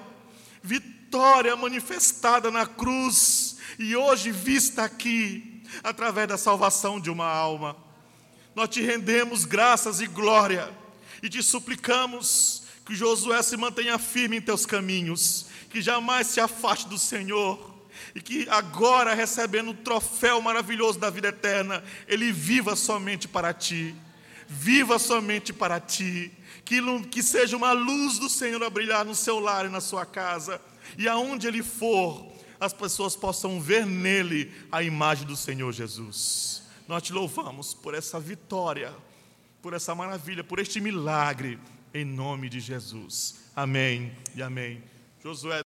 vitória manifestada na cruz e hoje vista aqui, através da salvação de uma alma. Nós te rendemos graças e glória e te suplicamos que Josué se mantenha firme em teus caminhos, que jamais se afaste do Senhor e que agora, recebendo o troféu maravilhoso da vida eterna, ele viva somente para ti. Viva somente para ti que, que seja uma luz do Senhor a brilhar no seu lar e na sua casa, e aonde ele for, as pessoas possam ver nele a imagem do Senhor Jesus. Nós te louvamos por essa vitória, por essa maravilha, por este milagre, em nome de Jesus. Amém e amém. Josué